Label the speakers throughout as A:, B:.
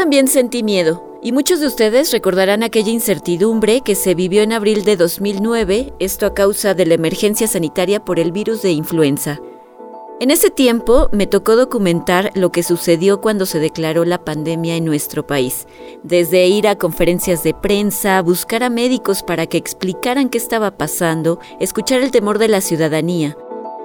A: también sentí miedo, y muchos de ustedes recordarán aquella incertidumbre que se vivió en abril de 2009, esto a causa de la emergencia sanitaria por el virus de influenza. En ese tiempo me tocó documentar lo que sucedió cuando se declaró la pandemia en nuestro país, desde ir a conferencias de prensa, buscar a médicos para que explicaran qué estaba pasando, escuchar el temor de la ciudadanía.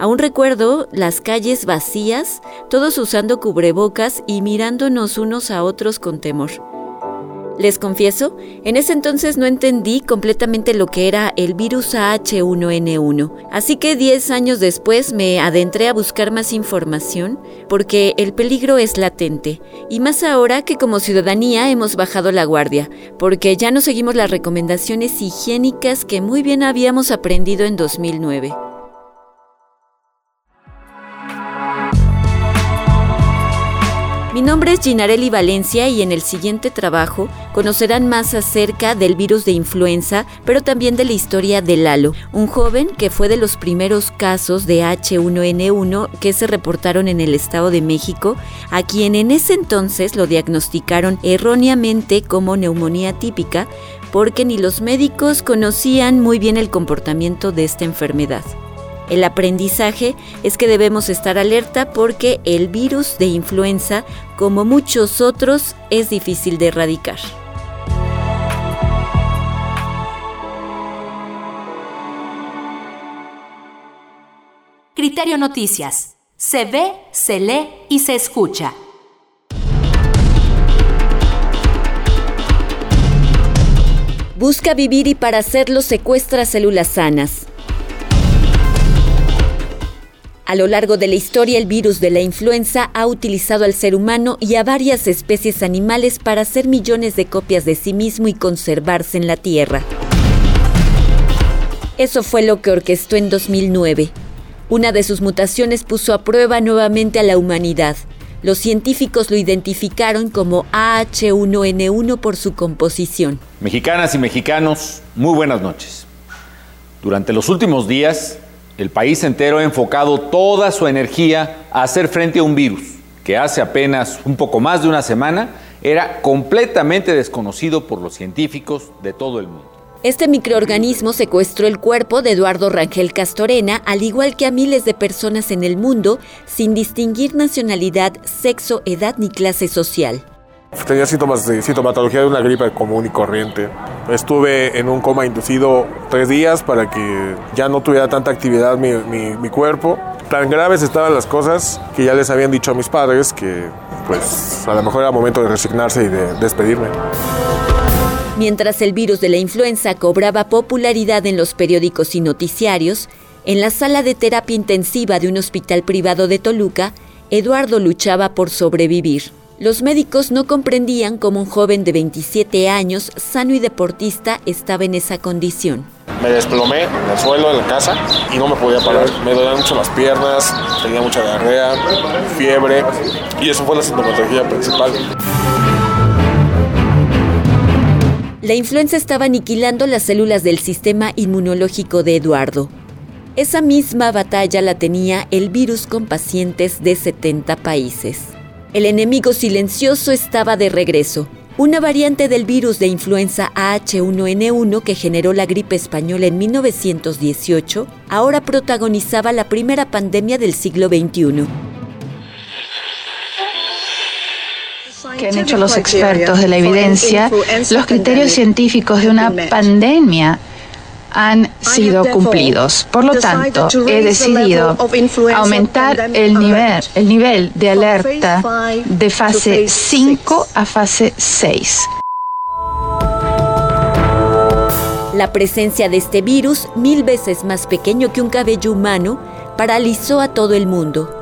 A: Aún recuerdo las calles vacías, todos usando cubrebocas y mirándonos unos a otros con temor. Les confieso, en ese entonces no entendí completamente lo que era el virus AH1N1, así que 10 años después me adentré a buscar más información porque el peligro es latente, y más ahora que como ciudadanía hemos bajado la guardia, porque ya no seguimos las recomendaciones higiénicas que muy bien habíamos aprendido en 2009. Mi nombre es Ginarelli Valencia y en el siguiente trabajo conocerán más acerca del virus de influenza, pero también de la historia de Lalo, un joven que fue de los primeros casos de H1N1 que se reportaron en el Estado de México, a quien en ese entonces lo diagnosticaron erróneamente como neumonía típica, porque ni los médicos conocían muy bien el comportamiento de esta enfermedad. El aprendizaje es que debemos estar alerta porque el virus de influenza, como muchos otros, es difícil de erradicar.
B: Criterio Noticias. Se ve, se lee y se escucha.
A: Busca vivir y para hacerlo secuestra células sanas. A lo largo de la historia, el virus de la influenza ha utilizado al ser humano y a varias especies animales para hacer millones de copias de sí mismo y conservarse en la Tierra. Eso fue lo que orquestó en 2009. Una de sus mutaciones puso a prueba nuevamente a la humanidad. Los científicos lo identificaron como AH1N1 por su composición.
C: Mexicanas y mexicanos, muy buenas noches. Durante los últimos días, el país entero ha enfocado toda su energía a hacer frente a un virus que hace apenas un poco más de una semana era completamente desconocido por los científicos de todo el mundo.
A: Este microorganismo secuestró el cuerpo de Eduardo Rangel Castorena, al igual que a miles de personas en el mundo, sin distinguir nacionalidad, sexo, edad ni clase social.
D: Tenía síntomas de sintomatología de una gripe común y corriente. Estuve en un coma inducido tres días para que ya no tuviera tanta actividad mi, mi, cuerpo. Tan graves estaban las cosas que ya les habían dicho a mis padres que pues a lo mejor era momento de resignarse y de despedirme.
A: Mientras el virus de la influenza cobraba popularidad en los periódicos y noticiarios, en la sala de terapia intensiva de un hospital privado de Toluca, Eduardo luchaba por sobrevivir. Los médicos no comprendían cómo un joven de 27 años, sano y deportista, estaba en esa condición.
D: Me desplomé en el suelo de la casa y no me podía parar. Me dolían mucho las piernas, tenía mucha diarrea, fiebre y eso fue la sintomatología principal.
A: La influenza estaba aniquilando las células del sistema inmunológico de Eduardo. Esa misma batalla la tenía el virus con pacientes de 70 países. El enemigo silencioso estaba de regreso. Una variante del virus de influenza H1N1 que generó la gripe española en 1918 ahora protagonizaba la primera pandemia del siglo XXI.
E: que han hecho los expertos de la evidencia, los criterios científicos de una pandemia han sido cumplidos. Por lo tanto, he decidido aumentar el nivel, el nivel de alerta de fase 5 a fase 6.
A: La presencia de este virus, mil veces más pequeño que un cabello humano, paralizó a todo el mundo.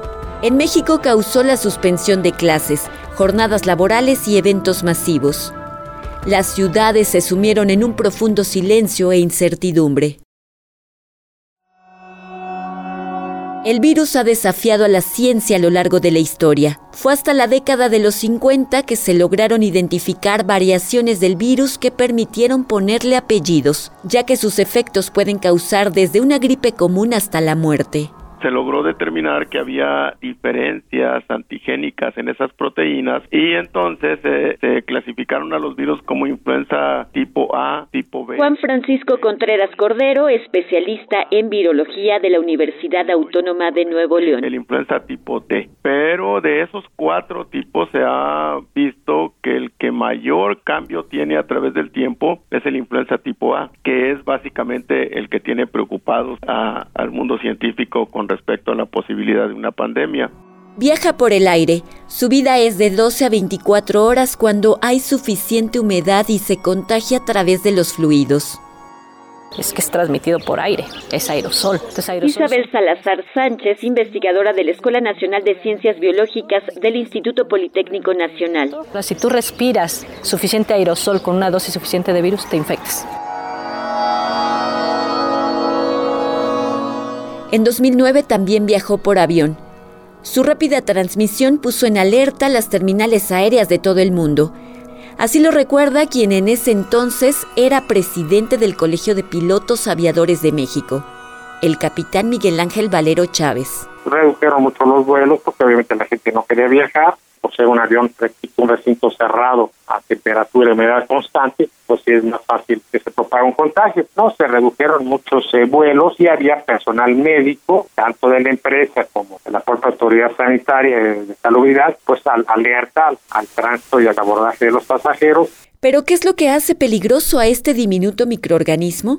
A: En México causó la suspensión de clases, jornadas laborales y eventos masivos. Las ciudades se sumieron en un profundo silencio e incertidumbre. El virus ha desafiado a la ciencia a lo largo de la historia. Fue hasta la década de los 50 que se lograron identificar variaciones del virus que permitieron ponerle apellidos, ya que sus efectos pueden causar desde una gripe común hasta la muerte.
F: Se logró determinar que había diferencias antigénicas en esas proteínas y entonces se clasificaron a los virus como influenza tipo A, tipo B.
A: Juan Francisco Contreras Cordero, especialista en virología de la Universidad Autónoma de Nuevo León.
F: El influenza tipo T. Pero de esos cuatro tipos se ha visto que el que mayor cambio tiene a través del tiempo es el influenza tipo A, que es básicamente el que tiene preocupados al mundo científico con respecto a la posibilidad de una pandemia.
A: Viaja por el aire. Su vida es de 12 a 24 horas cuando hay suficiente humedad y se contagia a través de los fluidos.
G: Es que es transmitido por aire, es aerosol.
A: Isabel Salazar Sánchez, investigadora de la Escuela Nacional de Ciencias Biológicas del Instituto Politécnico Nacional.
G: Si tú respiras suficiente aerosol con una dosis suficiente de virus, te infectas.
A: En 2009 también viajó por avión. Su rápida transmisión puso en alerta las terminales aéreas de todo el mundo. Así lo recuerda quien en ese entonces era presidente del Colegio de Pilotos Aviadores de México, el capitán Miguel Ángel Valero Chávez.
H: Redujeron mucho los vuelos porque obviamente la gente no quería viajar por ser un avión, un recinto cerrado a temperatura y humedad constante, pues es más fácil que se propague un contagio. No, se redujeron muchos eh, vuelos y había personal médico, tanto de la empresa como de la propia autoridad sanitaria de, salubridad, pues al, alerta al, al tránsito y al abordaje de los pasajeros.
A: ¿Pero qué es lo que hace peligroso a este diminuto microorganismo?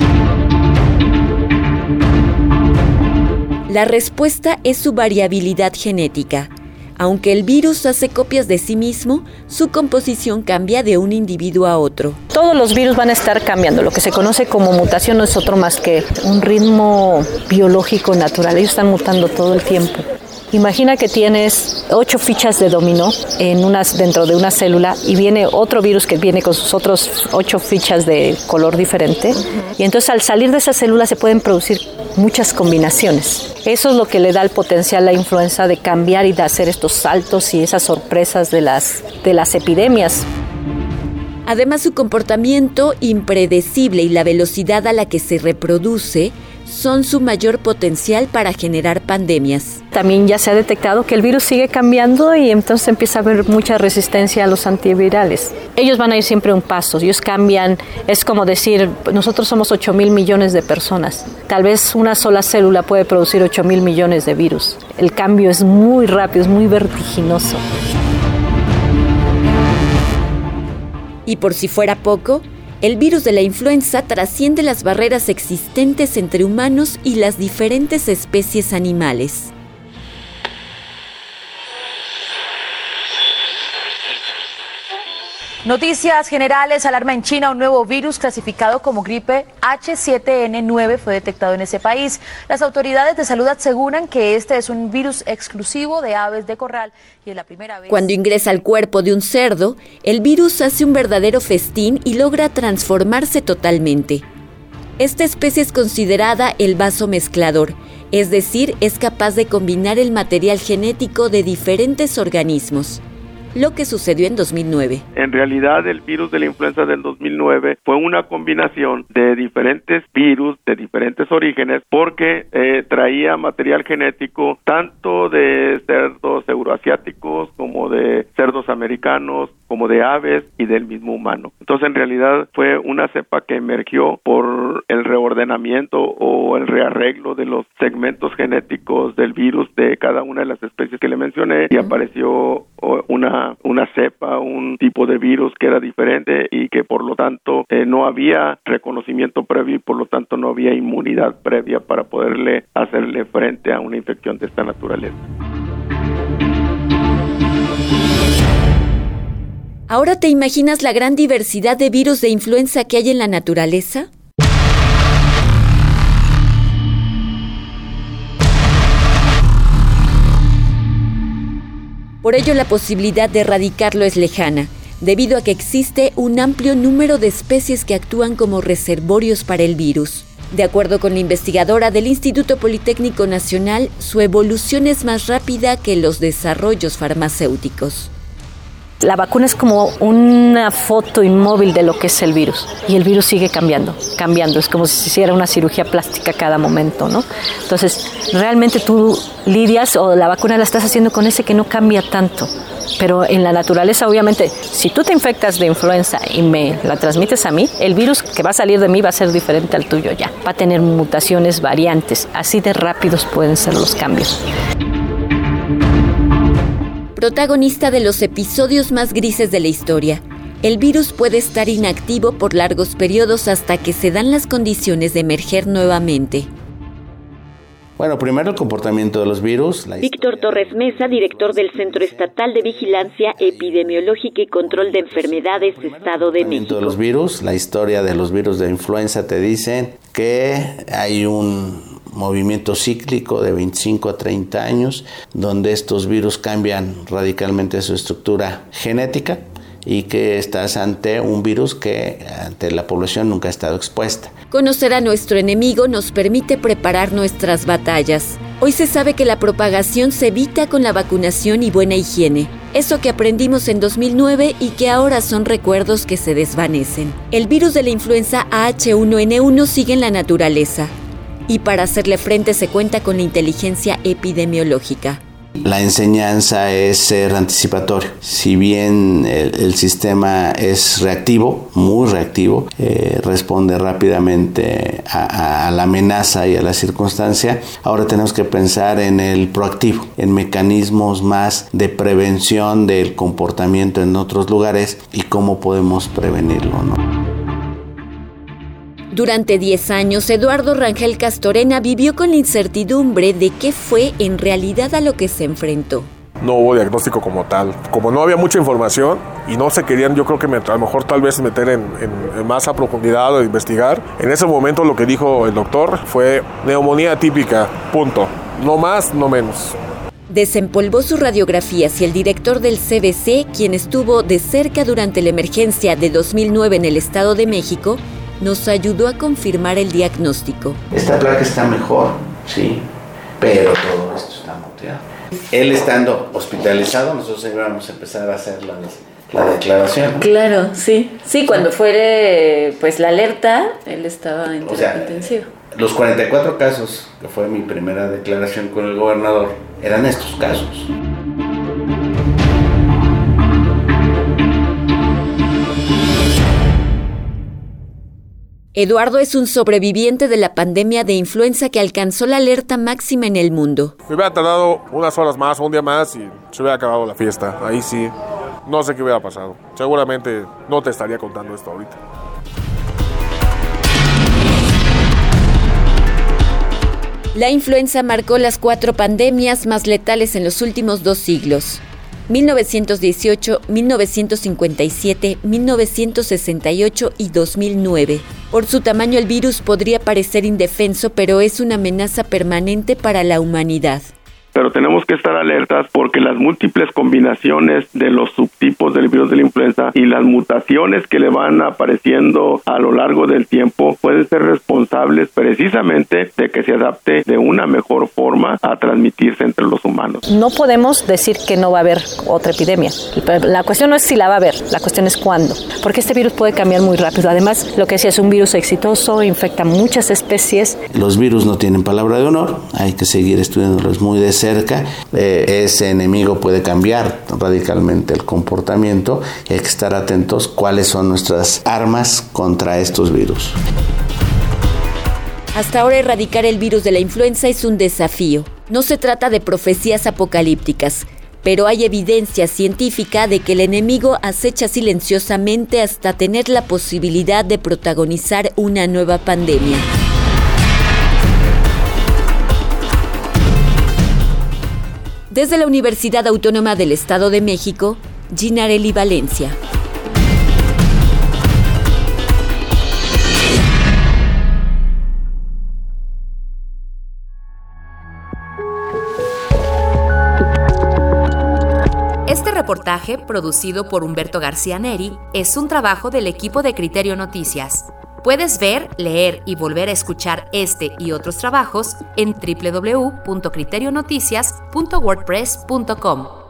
A: La respuesta es su variabilidad genética. Aunque el virus hace copias de sí mismo, su composición cambia de un individuo a otro.
G: Todos los virus van a estar cambiando. Lo que se conoce como mutación no es otro más que un ritmo biológico natural. Ellos están mutando todo el tiempo. Imagina que tienes ocho fichas de dominó en unas, dentro de una célula y viene otro virus que viene con sus otros ocho fichas de color diferente. Y entonces al salir de esa célula se pueden producir muchas combinaciones. Eso es lo que le da el potencial a la influenza de cambiar y de hacer estos saltos y esas sorpresas de las, de las epidemias.
A: Además, su comportamiento impredecible y la velocidad a la que se reproduce son su mayor potencial para generar pandemias.
G: También ya se ha detectado que el virus sigue cambiando y entonces empieza a haber mucha resistencia a los antivirales. Ellos van a ir siempre un paso, ellos cambian, es como decir, nosotros somos 8 mil millones de personas, tal vez una sola célula puede producir 8 mil millones de virus. El cambio es muy rápido, es muy vertiginoso.
A: Y por si fuera poco, el virus de la influenza trasciende las barreras existentes entre humanos y las diferentes especies animales.
B: Noticias generales, alarma en China, un nuevo virus clasificado como gripe H7N9 fue detectado en ese país. Las autoridades de salud aseguran que este es un virus exclusivo de aves de corral y es la primera vez.
A: Cuando ingresa al cuerpo de un cerdo, el virus hace un verdadero festín y logra transformarse totalmente. Esta especie es considerada el vaso mezclador, es decir, es capaz de combinar el material genético de diferentes organismos lo que sucedió en 2009.
F: En realidad el virus de la influenza del 2009 fue una combinación de diferentes virus de diferentes orígenes porque eh, traía material genético tanto de cerdos euroasiáticos como de cerdos americanos, como de aves y del mismo humano. Entonces en realidad fue una cepa que emergió por el reordenamiento o el rearreglo de los segmentos genéticos del virus de cada una de las especies que le mencioné y apareció una una, cepa, un tipo de virus que era diferente y que por lo tanto eh, no había reconocimiento previo y por lo tanto no había inmunidad previa para poderle hacerle frente a una infección de esta naturaleza.
A: ¿Ahora te imaginas la gran diversidad de virus de influenza que hay en la naturaleza? Por ello la posibilidad de erradicarlo es lejana, debido a que existe un amplio número de especies que actúan como reservorios para el virus. De acuerdo con la investigadora del Instituto Politécnico Nacional, su evolución es más rápida que los desarrollos farmacéuticos.
G: La vacuna es como una foto inmóvil de lo que es el virus y el virus sigue cambiando, cambiando. Es como si se hiciera una cirugía plástica cada momento, ¿no? Entonces, realmente tú lidias o la vacuna la estás haciendo con ese que no cambia tanto. Pero en la naturaleza, obviamente, si tú te infectas de influenza y me la transmites a mí, el virus que va a salir de mí va a ser diferente al tuyo ya. Va a tener mutaciones, variantes. Así de rápidos pueden ser los cambios
A: protagonista de los episodios más grises de la historia. El virus puede estar inactivo por largos periodos hasta que se dan las condiciones de emerger nuevamente.
I: Bueno, primero el comportamiento de los virus.
A: Víctor Torres Mesa, director del Centro Estatal de Vigilancia Epidemiológica y Control de Enfermedades, Estado de México.
I: de los virus, la historia de los virus de influenza te dice que hay un movimiento cíclico de 25 a 30 años, donde estos virus cambian radicalmente su estructura genética y que estás ante un virus que ante la población nunca ha estado expuesta.
A: Conocer a nuestro enemigo nos permite preparar nuestras batallas. Hoy se sabe que la propagación se evita con la vacunación y buena higiene. Eso que aprendimos en 2009 y que ahora son recuerdos que se desvanecen. El virus de la influenza H1N1 sigue en la naturaleza y para hacerle frente se cuenta con la inteligencia epidemiológica.
I: La enseñanza es ser anticipatorio. Si bien el, sistema es reactivo, muy reactivo, eh, responde rápidamente a, la amenaza y a la circunstancia, ahora tenemos que pensar en el proactivo, en mecanismos más de prevención del comportamiento en otros lugares y cómo podemos prevenirlo. ¿no?
A: Durante 10 años, Eduardo Rangel Castorena vivió con la incertidumbre de qué fue en realidad a lo que se enfrentó.
D: No hubo diagnóstico como tal. Como no había mucha información y no se querían, yo creo que a lo mejor tal vez meter en, en más a profundidad o investigar, en ese momento lo que dijo el doctor fue neumonía típica, punto. No más, no menos.
A: Desempolvó sus radiografías y el director del CBC, quien estuvo de cerca durante la emergencia de 2009 en el Estado de México, nos ayudó a confirmar el diagnóstico.
I: Esta placa está mejor, sí, pero todo esto está muteado. Él estando hospitalizado, nosotros íbamos a empezar a hacer la, la declaración.
A: Claro, sí. Sí, cuando fuere pues la alerta, él estaba en terapia intensiva.
I: Los 44 casos, que fue mi primera declaración con el gobernador, eran estos casos.
A: Eduardo es un sobreviviente de la pandemia de influenza que alcanzó la alerta máxima en el mundo.
D: Me hubiera tardado unas horas más, un día más y se hubiera acabado la fiesta. Ahí sí, no sé qué hubiera pasado. Seguramente no te estaría contando esto ahorita.
A: La influenza marcó las cuatro pandemias más letales en los últimos dos siglos. 1918, 1957, 1968 y 2009. Por su tamaño el virus podría parecer indefenso, pero es una amenaza permanente para la humanidad
F: pero tenemos que estar alertas porque las múltiples combinaciones de los subtipos del virus de la influenza y las mutaciones que le van apareciendo a lo largo del tiempo pueden ser responsables precisamente de que se adapte de una mejor forma a transmitirse entre los humanos.
G: No podemos decir que no va a haber otra epidemia. La cuestión no es si la va a haber, la cuestión es cuándo, porque este virus puede cambiar muy rápido. Además, lo que decía es un virus exitoso, infecta muchas especies.
I: Los virus no tienen palabra de honor, hay que seguir estudiándolos muy de cerca cerca, eh, ese enemigo puede cambiar radicalmente el comportamiento hay que estar atentos cuáles son nuestras armas contra estos virus.
A: Hasta ahora erradicar el virus de la influenza es un desafío. No se trata de profecías apocalípticas, pero hay evidencia científica de que el enemigo acecha silenciosamente hasta tener la posibilidad de protagonizar una nueva pandemia. Desde la Universidad Autónoma del Estado de México, Ginarelli Valencia.
J: Este reportaje, producido por Humberto García Neri, es un trabajo del equipo de Criterio Noticias. Puedes ver, leer y volver a escuchar este y otros trabajos en www.criterionoticias.wordpress.com.